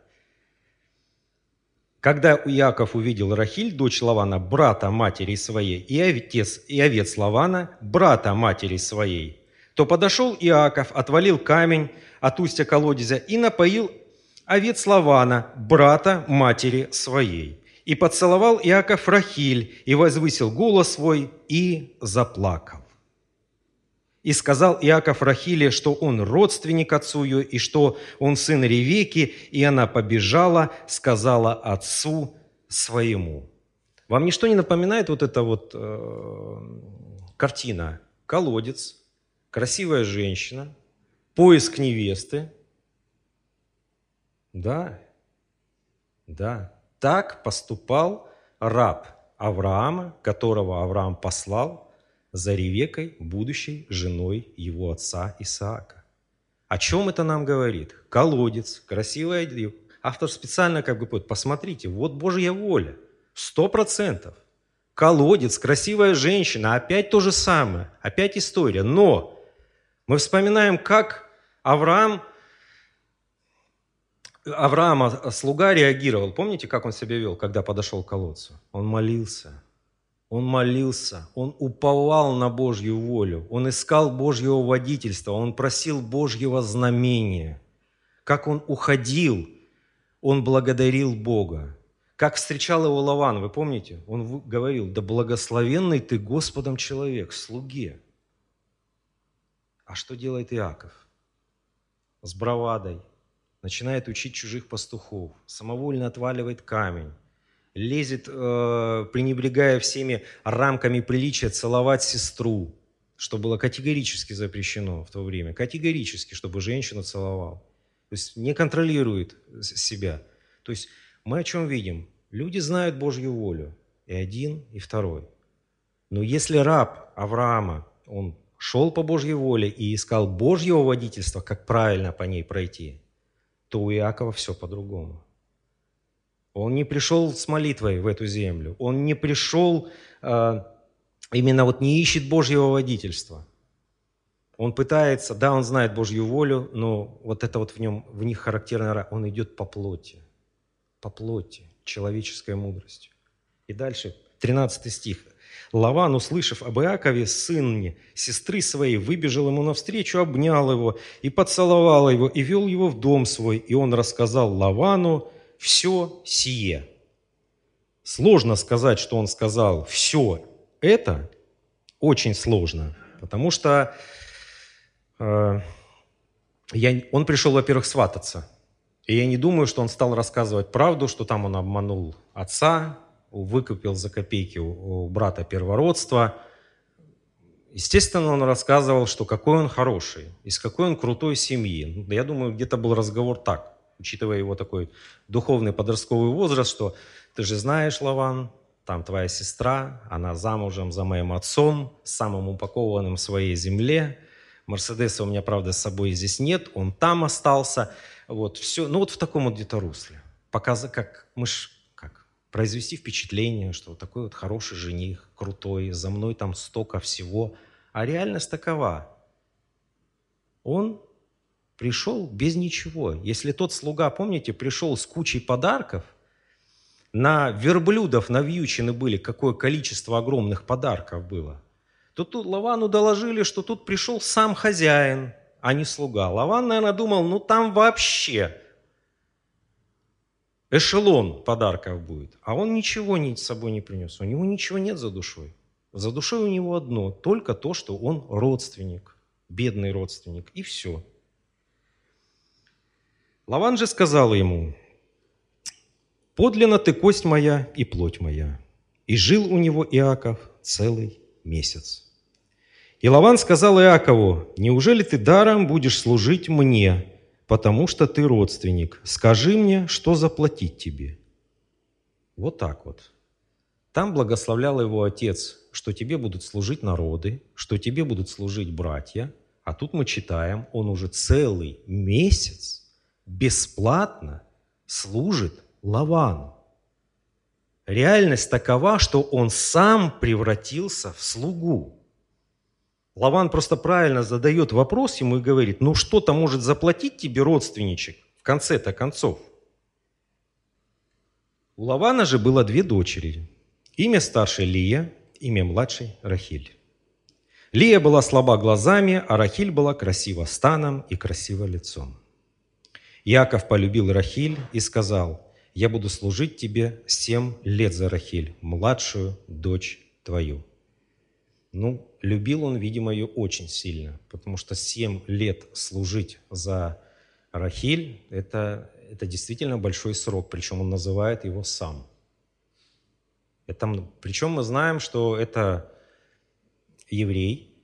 Когда Иаков увидел Рахиль, дочь Лавана, брата матери своей, и овец, и овец Лавана, брата матери своей, то подошел Иаков, отвалил камень от устья колодезя и напоил овец Лавана, брата матери своей. И поцеловал Иаков Рахиль, и возвысил голос свой, и заплакал. И сказал Иаков Рахиле, что он родственник отцу ее, и что он сын Ревеки, и она побежала, сказала отцу своему. Вам ничто не напоминает вот эта вот э, картина? Колодец, красивая женщина, поиск невесты. Да, да, так поступал раб Авраама, которого Авраам послал за Ревекой, будущей женой его отца Исаака. О чем это нам говорит? Колодец, красивая Автор специально как бы поет, посмотрите, вот Божья воля, сто процентов. Колодец, красивая женщина, опять то же самое, опять история. Но мы вспоминаем, как Авраам, Авраама слуга реагировал. Помните, как он себя вел, когда подошел к колодцу? Он молился, он молился, он уповал на Божью волю, он искал Божьего водительства, он просил Божьего знамения. Как он уходил, он благодарил Бога. Как встречал его Лаван, вы помните? Он говорил, да благословенный ты Господом человек, слуге. А что делает Иаков? С бравадой. Начинает учить чужих пастухов, самовольно отваливает камень, лезет, э, пренебрегая всеми рамками приличия, целовать сестру, что было категорически запрещено в то время. Категорически, чтобы женщину целовал. То есть не контролирует себя. То есть мы о чем видим? Люди знают Божью волю. И один, и второй. Но если раб Авраама, он шел по Божьей воле и искал Божьего водительства, как правильно по ней пройти, то у Иакова все по-другому. Он не пришел с молитвой в эту землю. Он не пришел, э, именно вот не ищет Божьего водительства. Он пытается, да, он знает Божью волю, но вот это вот в нем, в них характерно, он идет по плоти, по плоти, человеческой мудростью. И дальше, 13 стих. Лаван, услышав об Иакове, сыне сестры своей, выбежал ему навстречу, обнял его и поцеловал его, и вел его в дом свой. И он рассказал Лавану все сие. Сложно сказать, что он сказал все это, очень сложно, потому что э, я, он пришел, во-первых, свататься. И я не думаю, что он стал рассказывать правду, что там он обманул отца, выкупил за копейки у, брата первородства. Естественно, он рассказывал, что какой он хороший, из какой он крутой семьи. Я думаю, где-то был разговор так, учитывая его такой духовный подростковый возраст, что ты же знаешь, Лаван, там твоя сестра, она замужем за моим отцом, самым упакованным в своей земле. Мерседеса у меня, правда, с собой здесь нет, он там остался. Вот, все, ну вот в таком вот где-то русле. Показать, как мы ж, произвести впечатление, что вот такой вот хороший жених, крутой, за мной там столько всего. А реальность такова. Он пришел без ничего. Если тот слуга, помните, пришел с кучей подарков – на верблюдов навьючены были, какое количество огромных подарков было, то тут Лавану доложили, что тут пришел сам хозяин, а не слуга. Лаван, наверное, думал, ну там вообще эшелон подарков будет. А он ничего ни с собой не принес. У него ничего нет за душой. За душой у него одно, только то, что он родственник, бедный родственник, и все. Лаван же сказал ему, Подлинно ты кость моя и плоть моя. И жил у него Иаков целый месяц. И Лаван сказал Иакову, неужели ты даром будешь служить мне, потому что ты родственник? Скажи мне, что заплатить тебе. Вот так вот. Там благословлял его отец, что тебе будут служить народы, что тебе будут служить братья. А тут мы читаем, он уже целый месяц бесплатно служит Лавану. Реальность такова, что он сам превратился в слугу. Лаван просто правильно задает вопрос ему и говорит, ну что-то может заплатить тебе родственничек в конце-то концов. У Лавана же было две дочери. Имя старшей Лия, имя младшей Рахиль. Лия была слаба глазами, а Рахиль была красива станом и красиво лицом. Яков полюбил Рахиль и сказал – я буду служить тебе семь лет за Рахиль, младшую дочь твою». Ну, любил он, видимо, ее очень сильно, потому что семь лет служить за Рахиль – это, это действительно большой срок, причем он называет его сам. Это, причем мы знаем, что это еврей.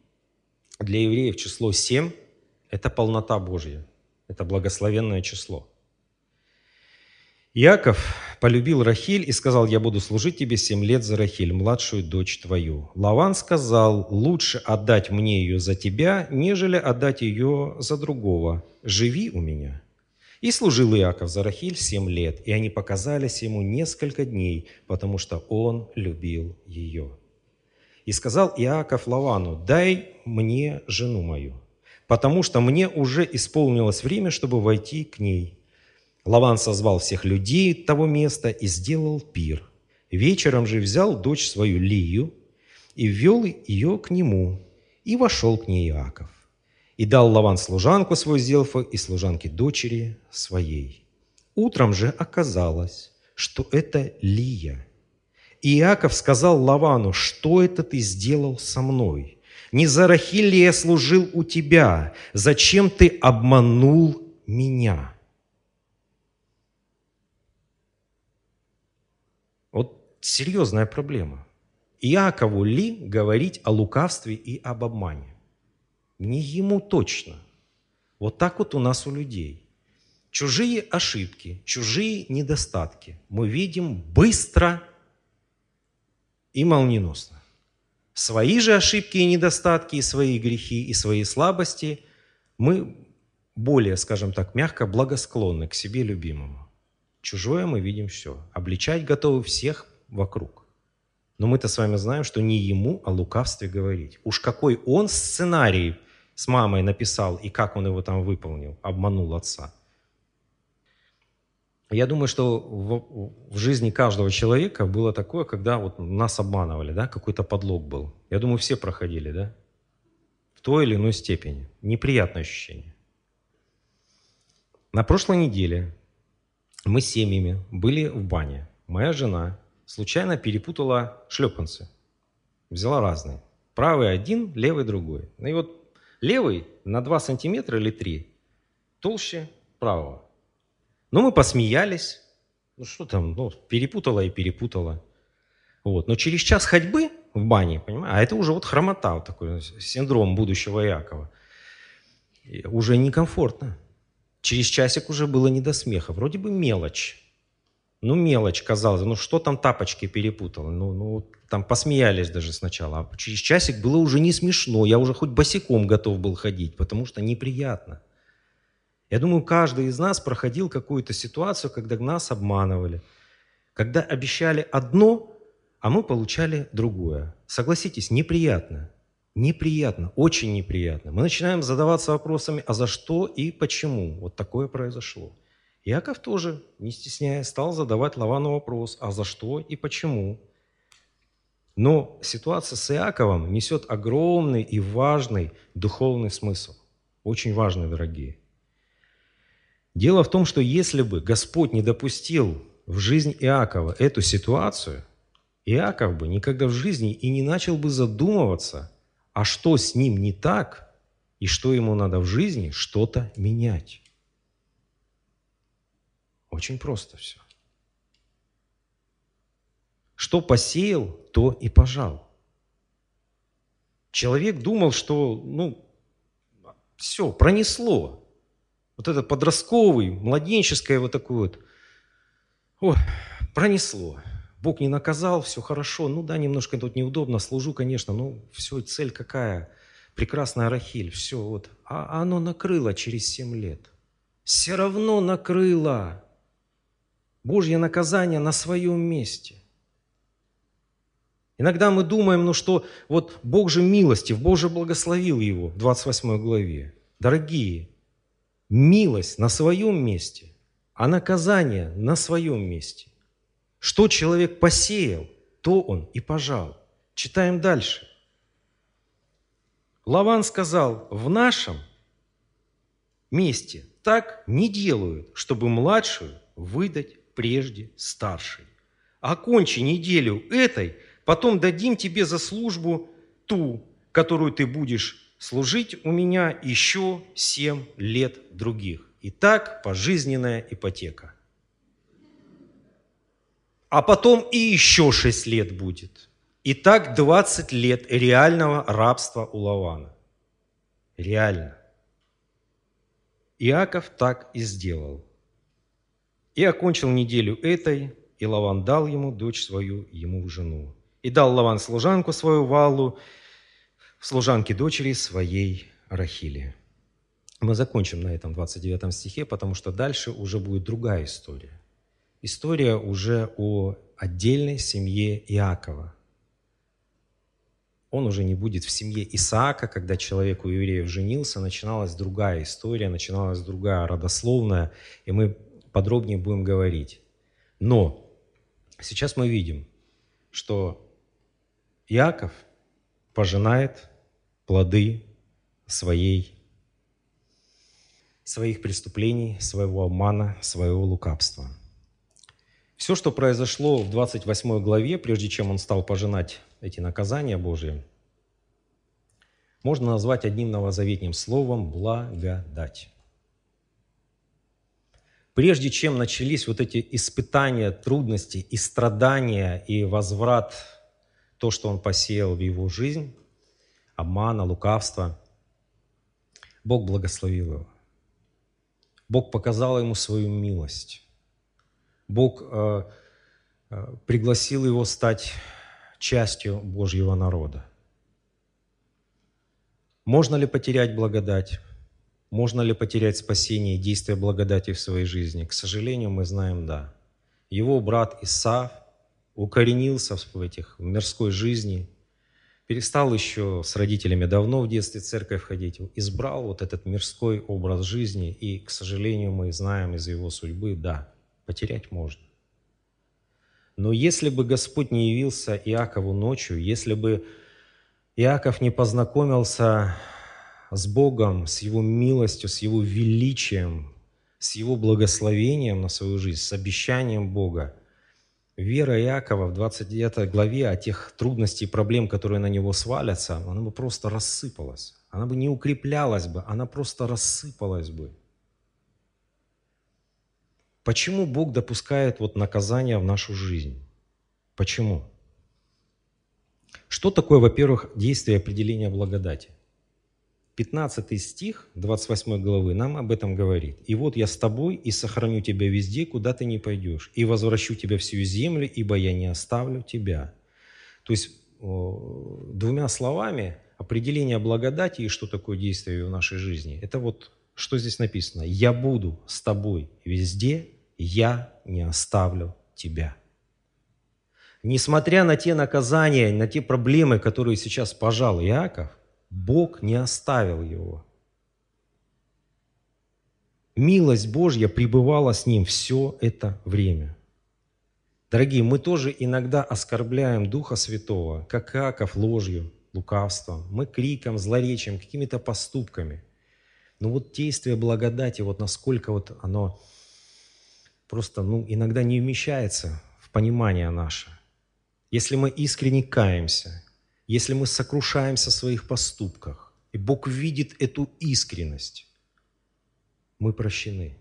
Для евреев число семь – это полнота Божья, это благословенное число – Иаков полюбил Рахиль и сказал, я буду служить тебе семь лет за Рахиль, младшую дочь твою. Лаван сказал, лучше отдать мне ее за тебя, нежели отдать ее за другого. Живи у меня. И служил Иаков за Рахиль семь лет, и они показались ему несколько дней, потому что он любил ее. И сказал Иаков Лавану, дай мне жену мою, потому что мне уже исполнилось время, чтобы войти к ней. Лаван созвал всех людей того места и сделал пир. Вечером же взял дочь свою Лию и ввел ее к нему, и вошел к ней Иаков. И дал Лаван служанку свою Зелфа и служанке дочери своей. Утром же оказалось, что это Лия. И Иаков сказал Лавану, что это ты сделал со мной? Не за Рахиль ли я служил у тебя? Зачем ты обманул меня?» Серьезная проблема. Иакову ли говорить о лукавстве и об обмане? Не ему точно. Вот так вот у нас у людей. Чужие ошибки, чужие недостатки мы видим быстро и молниеносно. Свои же ошибки и недостатки, и свои грехи, и свои слабости мы более, скажем так, мягко благосклонны к себе любимому. Чужое мы видим все. Обличать готовы всех вокруг. Но мы-то с вами знаем, что не ему о лукавстве говорить. Уж какой он сценарий с мамой написал и как он его там выполнил, обманул отца. Я думаю, что в, в жизни каждого человека было такое, когда вот нас обманывали, да, какой-то подлог был. Я думаю, все проходили, да, в той или иной степени. Неприятное ощущение. На прошлой неделе мы с семьями были в бане. Моя жена случайно перепутала шлепанцы. Взяла разные. Правый один, левый другой. Ну и вот левый на 2 сантиметра или 3 толще правого. Ну, мы посмеялись. Ну, что там, ну, перепутала и перепутала. Вот. Но через час ходьбы в бане, понимаешь, а это уже вот хромота, вот такой синдром будущего Иакова. И уже некомфортно. Через часик уже было не до смеха. Вроде бы мелочь. Ну, мелочь, казалось. Ну, что там тапочки перепутала? Ну, ну, там посмеялись даже сначала. А через часик было уже не смешно. Я уже хоть босиком готов был ходить, потому что неприятно. Я думаю, каждый из нас проходил какую-то ситуацию, когда нас обманывали. Когда обещали одно, а мы получали другое. Согласитесь, неприятно. Неприятно, очень неприятно. Мы начинаем задаваться вопросами, а за что и почему вот такое произошло. Иаков тоже, не стесняясь, стал задавать Лавану вопрос, а за что и почему. Но ситуация с Иаковом несет огромный и важный духовный смысл. Очень важный, дорогие. Дело в том, что если бы Господь не допустил в жизнь Иакова эту ситуацию, Иаков бы никогда в жизни и не начал бы задумываться а что с ним не так, и что ему надо в жизни что-то менять. Очень просто все. Что посеял, то и пожал. Человек думал, что, ну, все, пронесло. Вот это подростковый, младенческое вот такое вот, о, пронесло. Бог не наказал, все хорошо. Ну да, немножко тут неудобно, служу, конечно, но все, цель какая? Прекрасная Рахиль, все вот. А оно накрыло через семь лет. Все равно накрыло. Божье наказание на своем месте. Иногда мы думаем, ну что, вот Бог же милостив, Бог же благословил его в 28 главе. Дорогие, милость на своем месте, а наказание на своем месте. Что человек посеял, то он и пожал. Читаем дальше. Лаван сказал, в нашем месте так не делают, чтобы младшую выдать прежде старшей. Окончи неделю этой, потом дадим тебе за службу ту, которую ты будешь служить у меня еще семь лет других. Итак, пожизненная ипотека а потом и еще 6 лет будет. И так 20 лет реального рабства у Лавана. Реально. Иаков так и сделал. И окончил неделю этой, и Лаван дал ему дочь свою, ему в жену. И дал Лаван служанку свою Валу, служанке дочери своей Рахили. Мы закончим на этом 29 стихе, потому что дальше уже будет другая история история уже о отдельной семье Иакова. Он уже не будет в семье Исаака, когда человек у евреев женился, начиналась другая история, начиналась другая родословная, и мы подробнее будем говорить. Но сейчас мы видим, что Иаков пожинает плоды своей, своих преступлений, своего обмана, своего лукавства – все, что произошло в 28 главе, прежде чем он стал пожинать эти наказания Божии, можно назвать одним новозаветним словом «благодать». Прежде чем начались вот эти испытания, трудности и страдания, и возврат, то, что он посеял в его жизнь, обмана, лукавство, Бог благословил его. Бог показал ему свою милость. Бог э, э, пригласил его стать частью Божьего народа. Можно ли потерять благодать? Можно ли потерять спасение и действие благодати в своей жизни? К сожалению, мы знаем «да». Его брат Исаав укоренился в этих в мирской жизни, перестал еще с родителями давно в детстве в церковь ходить, избрал вот этот мирской образ жизни, и, к сожалению, мы знаем из его судьбы, да, потерять можно. Но если бы Господь не явился Иакову ночью, если бы Иаков не познакомился с Богом, с Его милостью, с Его величием, с Его благословением на свою жизнь, с обещанием Бога, вера Иакова в 29 главе о тех трудностей и проблем, которые на него свалятся, она бы просто рассыпалась. Она бы не укреплялась бы, она просто рассыпалась бы. Почему Бог допускает вот наказание в нашу жизнь? Почему? Что такое, во-первых, действие определения благодати? 15 стих 28 главы нам об этом говорит. «И вот я с тобой и сохраню тебя везде, куда ты не пойдешь, и возвращу тебя всю землю, ибо я не оставлю тебя». То есть двумя словами определение благодати и что такое действие в нашей жизни, это вот что здесь написано. «Я буду с тобой везде, я не оставлю тебя». Несмотря на те наказания, на те проблемы, которые сейчас пожал Иаков – Бог не оставил его. Милость Божья пребывала с ним все это время. Дорогие, мы тоже иногда оскорбляем Духа Святого, как Иаков ложью, лукавством. Мы криком, злоречием, какими-то поступками. Но вот действие благодати, вот насколько вот оно просто ну, иногда не вмещается в понимание наше. Если мы искренне каемся, если мы сокрушаемся в своих поступках, и Бог видит эту искренность, мы прощены.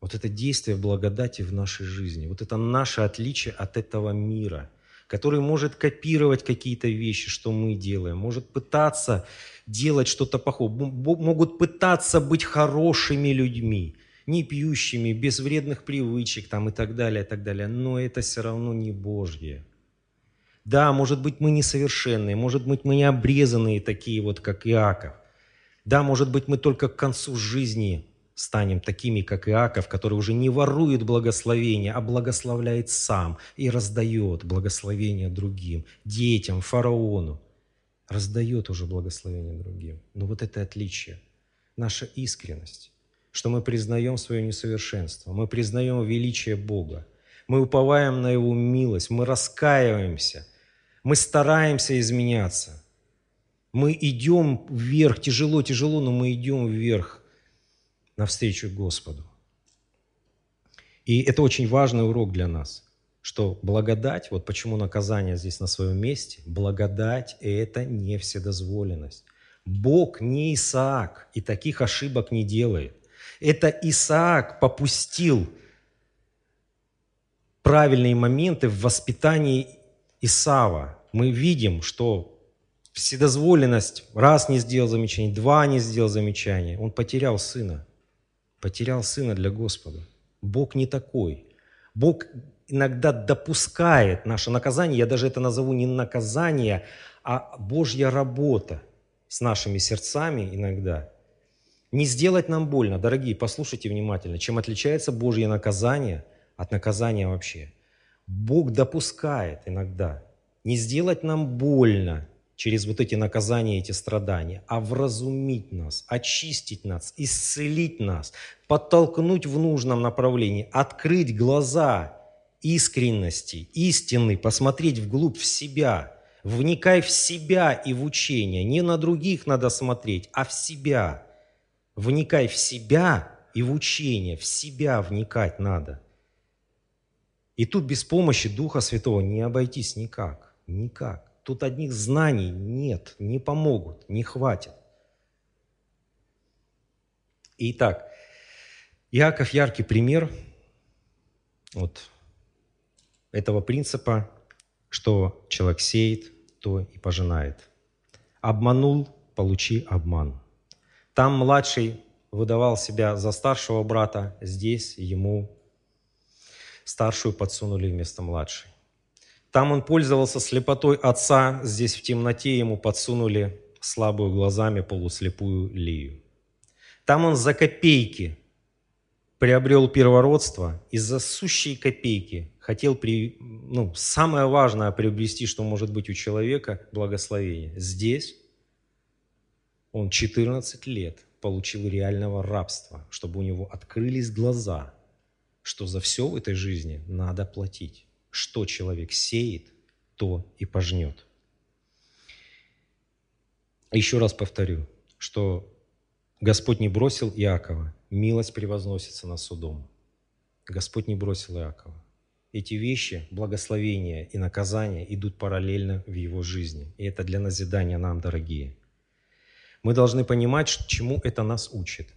Вот это действие благодати в нашей жизни, вот это наше отличие от этого мира, который может копировать какие-то вещи, что мы делаем, может пытаться делать что-то похожее, могут пытаться быть хорошими людьми, не пьющими, без вредных привычек там, и так далее, и так далее. Но это все равно не Божье. Да, может быть, мы несовершенные, может быть, мы не обрезанные такие вот, как Иаков. Да, может быть, мы только к концу жизни станем такими, как Иаков, который уже не ворует благословение, а благословляет сам и раздает благословение другим, детям, фараону. Раздает уже благословение другим. Но вот это отличие, наша искренность, что мы признаем свое несовершенство, мы признаем величие Бога, мы уповаем на Его милость, мы раскаиваемся – мы стараемся изменяться. Мы идем вверх, тяжело, тяжело, но мы идем вверх навстречу Господу. И это очень важный урок для нас, что благодать, вот почему наказание здесь на своем месте, благодать – это не вседозволенность. Бог не Исаак и таких ошибок не делает. Это Исаак попустил правильные моменты в воспитании Исава, мы видим, что вседозволенность раз не сделал замечание, два не сделал замечание, он потерял сына. Потерял сына для Господа. Бог не такой. Бог иногда допускает наше наказание, я даже это назову не наказание, а Божья работа с нашими сердцами иногда. Не сделать нам больно, дорогие, послушайте внимательно, чем отличается Божье наказание от наказания вообще – Бог допускает иногда не сделать нам больно через вот эти наказания, эти страдания, а вразумить нас, очистить нас, исцелить нас, подтолкнуть в нужном направлении, открыть глаза искренности, истины, посмотреть вглубь в себя, вникай в себя и в учение. Не на других надо смотреть, а в себя. Вникай в себя и в учение, в себя вникать надо. И тут без помощи Духа Святого не обойтись никак. Никак. Тут одних знаний нет, не помогут, не хватит. Итак, Иаков яркий пример вот этого принципа, что человек сеет, то и пожинает. Обманул, получи обман. Там младший выдавал себя за старшего брата, здесь ему старшую подсунули вместо младшей. Там он пользовался слепотой отца, здесь в темноте ему подсунули слабую глазами полуслепую Лию. Там он за копейки приобрел первородство и за сущие копейки хотел, при, ну, самое важное приобрести, что может быть у человека, благословение. Здесь он 14 лет получил реального рабства, чтобы у него открылись глаза – что за все в этой жизни надо платить. Что человек сеет, то и пожнет. Еще раз повторю, что Господь не бросил Иакова, милость превозносится над судом. Господь не бросил Иакова. эти вещи, благословения и наказания, идут параллельно в его жизни. И это для назидания нам, дорогие. Мы должны понимать, чему это нас учит.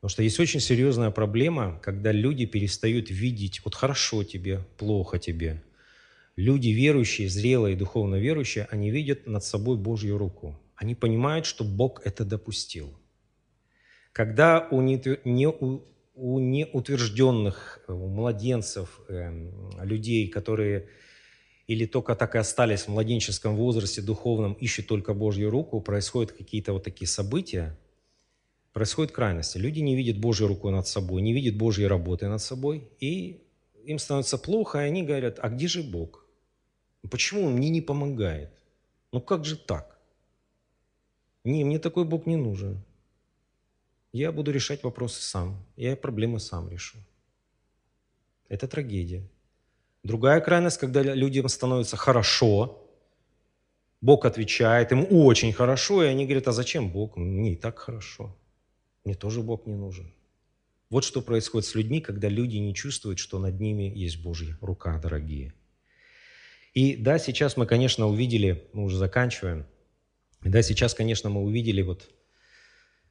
Потому что есть очень серьезная проблема, когда люди перестают видеть, вот хорошо тебе, плохо тебе. Люди верующие, зрелые, духовно верующие, они видят над собой Божью руку. Они понимают, что Бог это допустил. Когда у, не, у, у неутвержденных, у младенцев, э, людей, которые или только так и остались в младенческом возрасте духовном, ищут только Божью руку, происходят какие-то вот такие события, происходят крайности. Люди не видят Божью руку над собой, не видят Божьей работы над собой, и им становится плохо, и они говорят, а где же Бог? Почему Он мне не помогает? Ну как же так? Не, мне такой Бог не нужен. Я буду решать вопросы сам. Я проблемы сам решу. Это трагедия. Другая крайность, когда людям становится хорошо, Бог отвечает, им очень хорошо, и они говорят, а зачем Бог? Мне и так хорошо. Мне тоже Бог не нужен. Вот что происходит с людьми, когда люди не чувствуют, что над ними есть Божья рука, дорогие. И да, сейчас мы, конечно, увидели, мы уже заканчиваем, да, сейчас, конечно, мы увидели вот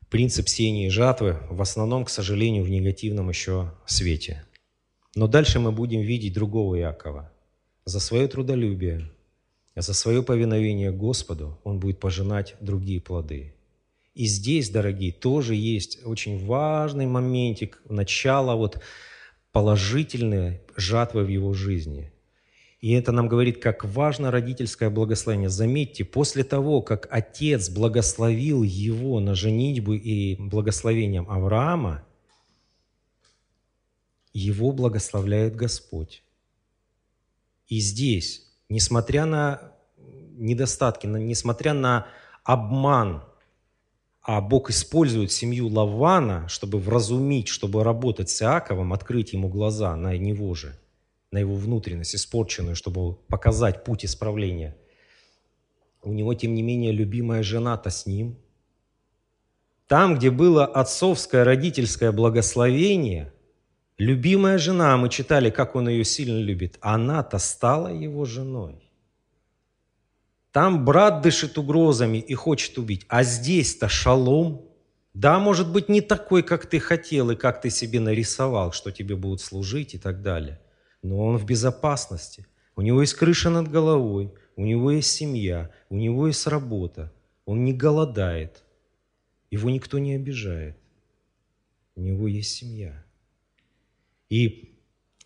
принцип сеяния и жатвы, в основном, к сожалению, в негативном еще свете. Но дальше мы будем видеть другого Иакова. За свое трудолюбие, за свое повиновение Господу он будет пожинать другие плоды. И здесь, дорогие, тоже есть очень важный моментик, начало вот положительной жатвы в его жизни – и это нам говорит, как важно родительское благословение. Заметьте, после того, как отец благословил его на женитьбу и благословением Авраама, его благословляет Господь. И здесь, несмотря на недостатки, несмотря на обман, а Бог использует семью Лавана, чтобы вразумить, чтобы работать с Иаковом, открыть ему глаза на него же – на его внутренность, испорченную, чтобы показать путь исправления. У него, тем не менее, любимая жена-то с ним. Там, где было отцовское родительское благословение, любимая жена, мы читали, как он ее сильно любит, она-то стала его женой. Там брат дышит угрозами и хочет убить, а здесь-то шалом. Да, может быть, не такой, как ты хотел и как ты себе нарисовал, что тебе будут служить и так далее – но он в безопасности. У него есть крыша над головой, у него есть семья, у него есть работа. Он не голодает, его никто не обижает. У него есть семья. И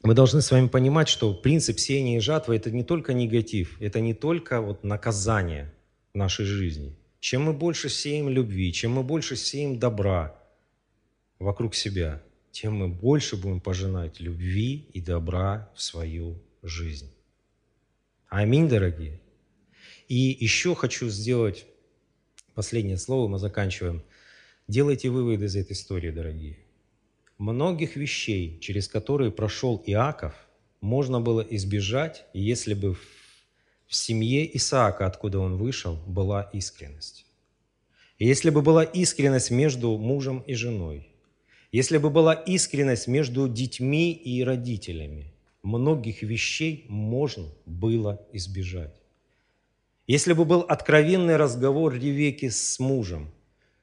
мы должны с вами понимать, что принцип сеяния и жатвы – это не только негатив, это не только вот наказание нашей жизни. Чем мы больше сеем любви, чем мы больше сеем добра вокруг себя – тем мы больше будем пожинать любви и добра в свою жизнь. Аминь, дорогие. И еще хочу сделать последнее слово, мы заканчиваем. Делайте выводы из этой истории, дорогие. Многих вещей, через которые прошел Иаков, можно было избежать, если бы в семье Исаака, откуда он вышел, была искренность. Если бы была искренность между мужем и женой – если бы была искренность между детьми и родителями, многих вещей можно было избежать. Если бы был откровенный разговор Ревеки с мужем,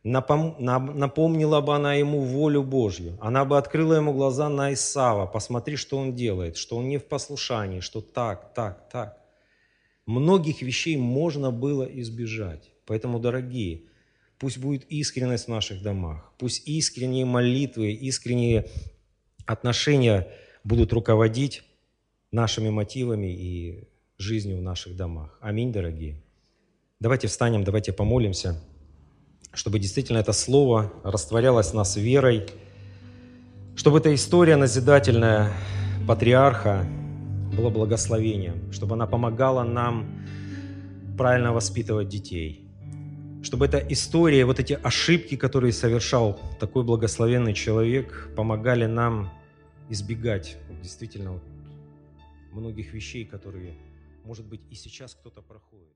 напомнила бы она ему волю Божью, она бы открыла ему глаза на Исава, посмотри, что он делает, что он не в послушании, что так, так, так. Многих вещей можно было избежать. Поэтому, дорогие, Пусть будет искренность в наших домах. Пусть искренние молитвы, искренние отношения будут руководить нашими мотивами и жизнью в наших домах. Аминь, дорогие. Давайте встанем, давайте помолимся, чтобы действительно это слово растворялось в нас верой, чтобы эта история назидательная патриарха была благословением, чтобы она помогала нам правильно воспитывать детей – чтобы эта история, вот эти ошибки, которые совершал такой благословенный человек, помогали нам избегать действительно многих вещей, которые, может быть, и сейчас кто-то проходит.